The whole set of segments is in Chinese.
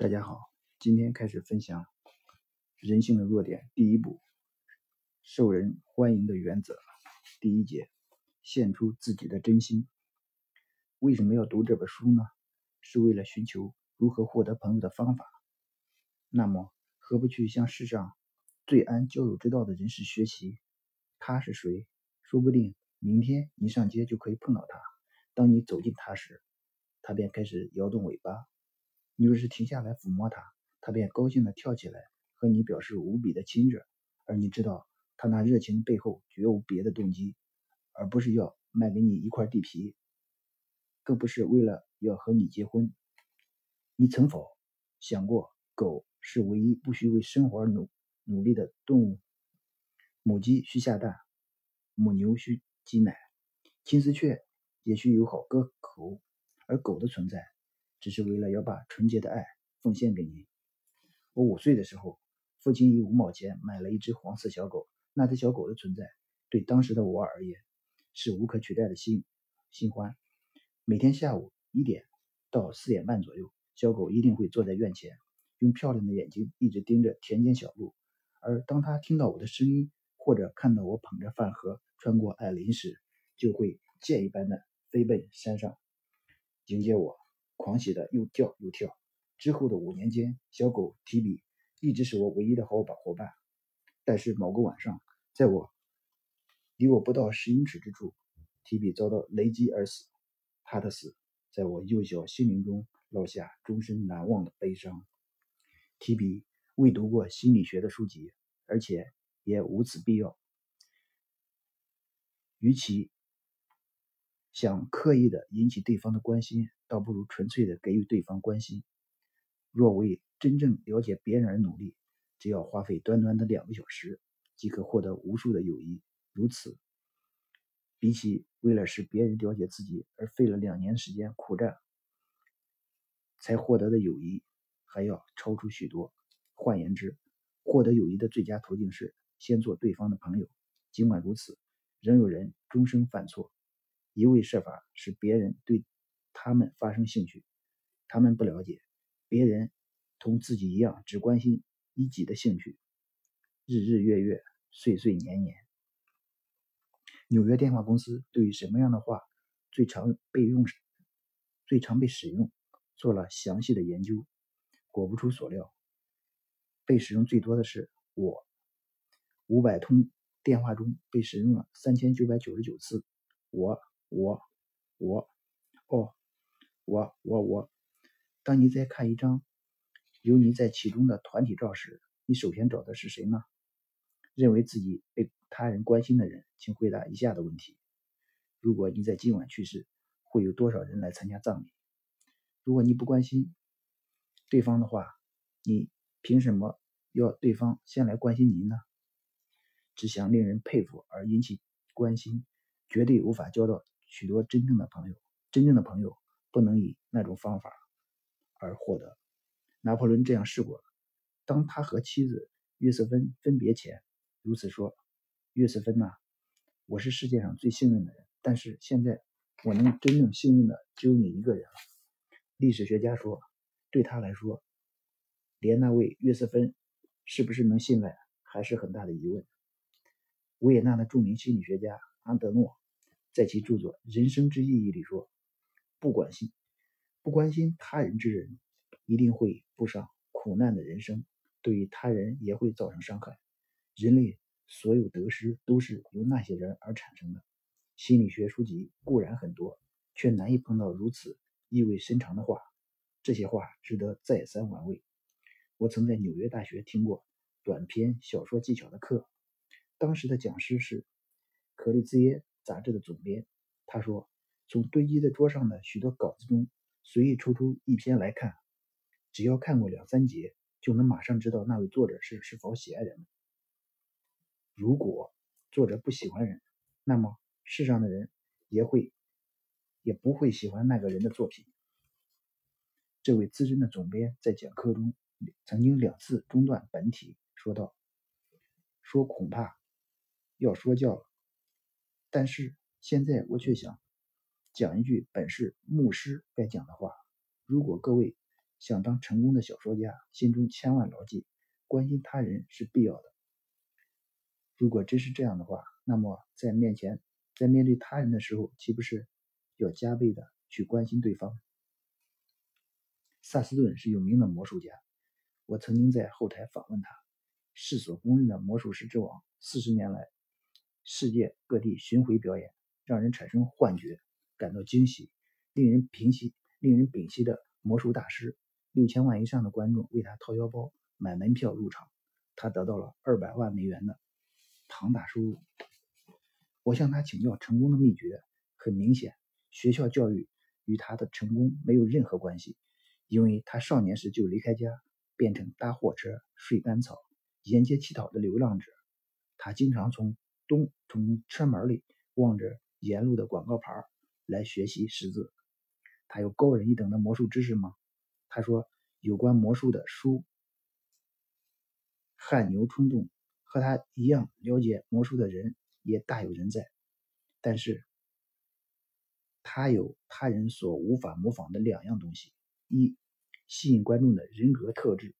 大家好，今天开始分享人性的弱点。第一步，受人欢迎的原则。第一节，献出自己的真心。为什么要读这本书呢？是为了寻求如何获得朋友的方法。那么，何不去向世上最谙交友之道的人士学习？他是谁？说不定明天你上街就可以碰到他。当你走近他时，他便开始摇动尾巴。你若是停下来抚摸它，它便高兴地跳起来，和你表示无比的亲热。而你知道，它那热情背后绝无别的动机，而不是要卖给你一块地皮，更不是为了要和你结婚。你曾否想过，狗是唯一不需为生活而努努力的动物？母鸡需下蛋，母牛需挤奶，金丝雀也需有好歌口，而狗的存在。只是为了要把纯洁的爱奉献给您。我五岁的时候，父亲以五毛钱买了一只黄色小狗。那只小狗的存在，对当时的我而言，是无可取代的新新欢。每天下午一点到四点半左右，小狗一定会坐在院前，用漂亮的眼睛一直盯着田间小路。而当它听到我的声音，或者看到我捧着饭盒穿过矮林时，就会箭一般的飞奔山上迎接我。狂喜的又叫又跳。之后的五年间，小狗提比一直是我唯一的好伙伴。但是某个晚上，在我离我不到十英尺之处，提比遭到雷击而死。他的死在我幼小心灵中烙下终身难忘的悲伤。提比未读过心理学的书籍，而且也无此必要。与其想刻意的引起对方的关心，倒不如纯粹的给予对方关心。若为真正了解别人而努力，只要花费短短的两个小时，即可获得无数的友谊。如此，比起为了使别人了解自己而费了两年时间苦战才获得的友谊，还要超出许多。换言之，获得友谊的最佳途径是先做对方的朋友。尽管如此，仍有人终生犯错，一味设法使别人对。他们发生兴趣，他们不了解别人同自己一样只关心一己的兴趣。日日月月，岁岁年年，纽约电话公司对于什么样的话最常被用、最常被使用做了详细的研究。果不出所料，被使用最多的是“我”。五百通电话中被使用了三千九百九十九次“我”，我，我，哦。我我我，当你在看一张有你在其中的团体照时，你首先找的是谁呢？认为自己被他人关心的人，请回答以下的问题：如果你在今晚去世，会有多少人来参加葬礼？如果你不关心对方的话，你凭什么要对方先来关心您呢？只想令人佩服而引起关心，绝对无法交到许多真正的朋友。真正的朋友。不能以那种方法而获得。拿破仑这样试过。当他和妻子约瑟芬分别前，如此说：“约瑟芬呐，我是世界上最幸运的人，但是现在我能真正幸运的只有你一个人了。”历史学家说，对他来说，连那位约瑟芬是不是能信赖还是很大的疑问。维也纳的著名心理学家安德诺在其著作《人生之意义》里说。不关心、不关心他人之人，一定会步上苦难的人生，对于他人也会造成伤害。人类所有得失都是由那些人而产生的。心理学书籍固然很多，却难以碰到如此意味深长的话。这些话值得再三玩味。我曾在纽约大学听过短篇小说技巧的课，当时的讲师是《可利兹耶》杂志的总编，他说。从堆积在桌上的许多稿子中随意抽出一篇来看，只要看过两三节，就能马上知道那位作者是是否喜爱人。如果作者不喜欢人，那么世上的人也会也不会喜欢那个人的作品。这位资深的总编在讲课中曾经两次中断本体，说道：“说恐怕要说教了，但是现在我却想。”讲一句本是牧师该讲的话：如果各位想当成功的小说家，心中千万牢记，关心他人是必要的。如果真是这样的话，那么在面前，在面对他人的时候，岂不是要加倍的去关心对方？萨斯顿是有名的魔术家，我曾经在后台访问他，世所公认的魔术师之王，四十年来世界各地巡回表演，让人产生幻觉，感到惊喜，令人屏息、令人屏息的魔术大师。六千万以上的观众为他掏腰包买门票入场，他得到了二百万美元的。庞大收入，我向他请教成功的秘诀。很明显，学校教育与他的成功没有任何关系，因为他少年时就离开家，变成搭货车、睡干草、沿街乞讨的流浪者。他经常从东从车门里望着沿路的广告牌来学习识字。他有高人一等的魔术知识吗？他说，有关魔术的书，汗牛充栋。和他一样了解魔术的人也大有人在，但是，他有他人所无法模仿的两样东西：一，吸引观众的人格特质，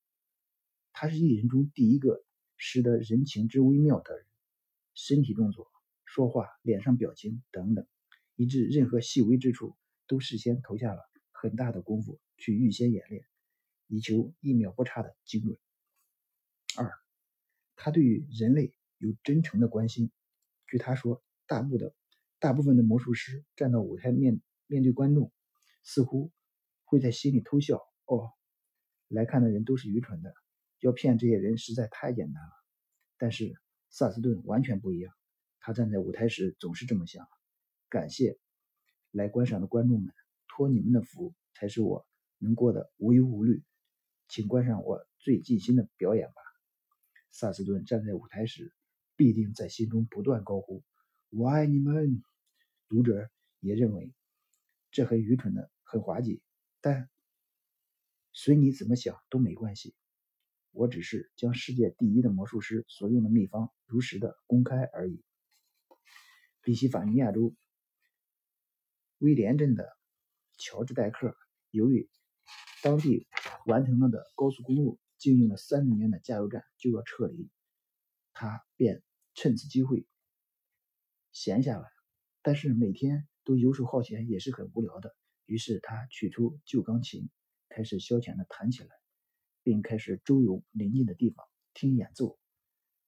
他是艺人中第一个识得人情之微妙的人，身体动作、说话、脸上表情等等，以致任何细微之处都事先投下了很大的功夫去预先演练，以求一秒不差的精准。二。他对于人类有真诚的关心。据他说，大部的大部分的魔术师站到舞台面面对观众，似乎会在心里偷笑。哦，来看的人都是愚蠢的，要骗这些人实在太简单了。但是萨斯顿完全不一样，他站在舞台时总是这么想：感谢来观赏的观众们，托你们的福，才是我能过得无忧无虑。请观赏我最尽心的表演吧。萨斯顿站在舞台时，必定在心中不断高呼：“我爱你们！”读者也认为这很愚蠢的、很滑稽，但随你怎么想都没关系。我只是将世界第一的魔术师所用的秘方如实的公开而已。宾夕法尼亚州威廉镇的乔治·戴克，由于当地完成了的高速公路。经营了三十年的加油站就要撤离，他便趁此机会闲下来。但是每天都游手好闲也是很无聊的，于是他取出旧钢琴，开始消遣的弹起来，并开始周游邻近的地方听演奏，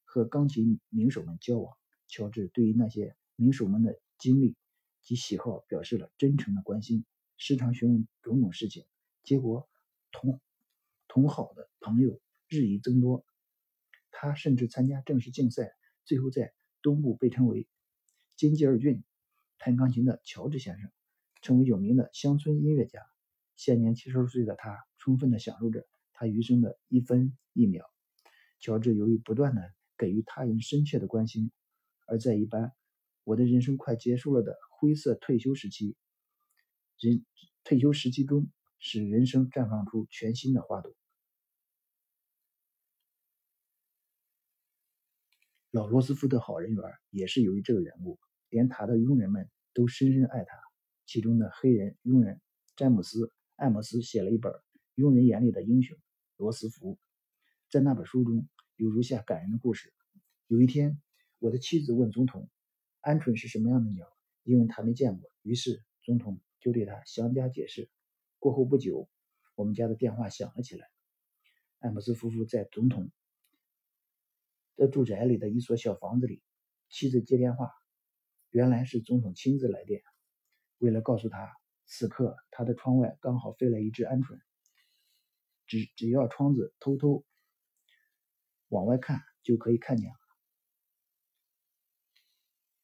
和钢琴名手们交往。乔治对于那些名手们的经历及喜好表示了真诚的关心，时常询问种种事情，结果同。同好的朋友日益增多，他甚至参加正式竞赛，最后在东部被称为“金吉尔郡弹钢琴的乔治先生”，成为有名的乡村音乐家。现年七十岁的他，充分地享受着他余生的一分一秒。乔治由于不断地给予他人深切的关心，而在一般我的人生快结束了的灰色退休时期，人退休时期中，使人生绽放出全新的花朵。老罗斯福的好人缘也是由于这个缘故，连他的佣人们都深深爱他。其中的黑人佣人詹姆斯·艾默斯写了一本《佣人眼里的英雄——罗斯福》。在那本书中有如下感人的故事：有一天，我的妻子问总统：“鹌鹑是什么样的鸟？”因为他没见过，于是总统就对他详加解释。过后不久，我们家的电话响了起来。艾默斯夫妇在总统。在住宅里的一所小房子里，妻子接电话，原来是总统亲自来电。为了告诉他，此刻他的窗外刚好飞来一只鹌鹑，只只要窗子偷偷往外看，就可以看见了。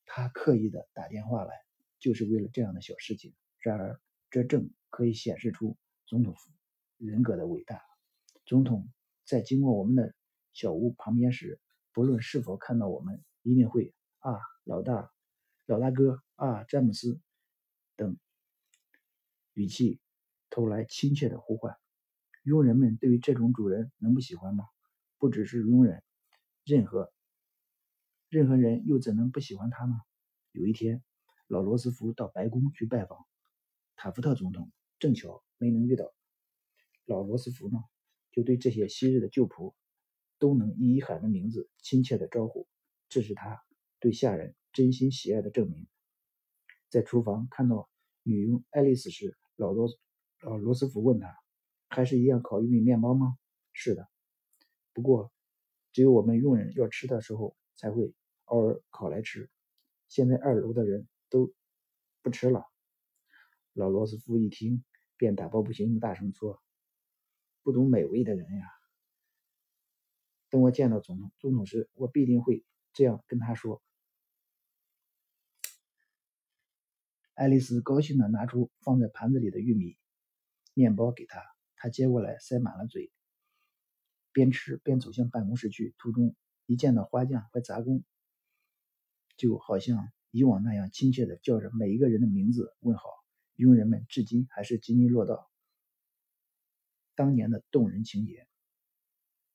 他刻意的打电话来，就是为了这样的小事情。然而，这正可以显示出总统人格的伟大。总统在经过我们的小屋旁边时，不论是否看到我们，一定会啊，老大，老大哥啊，詹姆斯等语气投来亲切的呼唤。佣人们对于这种主人能不喜欢吗？不只是佣人，任何任何人又怎能不喜欢他呢？有一天，老罗斯福到白宫去拜访塔夫特总统，正巧没能遇到。老罗斯福呢，就对这些昔日的旧仆都能一一喊着名字，亲切的招呼，这是他对下人真心喜爱的证明。在厨房看到女佣爱丽丝时，老罗老罗斯福问他：“还是一样烤玉米面包吗？”“是的，不过只有我们佣人要吃的时候才会偶尔烤来吃。现在二楼的人都不吃了。”老罗斯福一听，便打抱不平的大声说：“不懂美味的人呀！等我见到总统总统时，我必定会这样跟他说。”爱丽丝高兴地拿出放在盘子里的玉米面包给他，他接过来塞满了嘴，边吃边走向办公室去。途中一见到花匠和杂工，就好像以往那样亲切地叫着每一个人的名字问好。佣人们至今还是津津乐道当年的动人情节，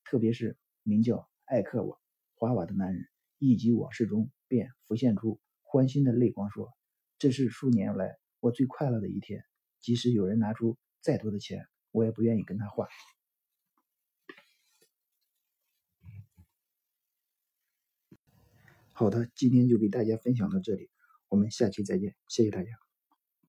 特别是名叫艾克瓦华瓦的男人，一及往事中便浮现出欢欣的泪光，说。这是数年来我最快乐的一天，即使有人拿出再多的钱，我也不愿意跟他换。好的，今天就给大家分享到这里，我们下期再见，谢谢大家。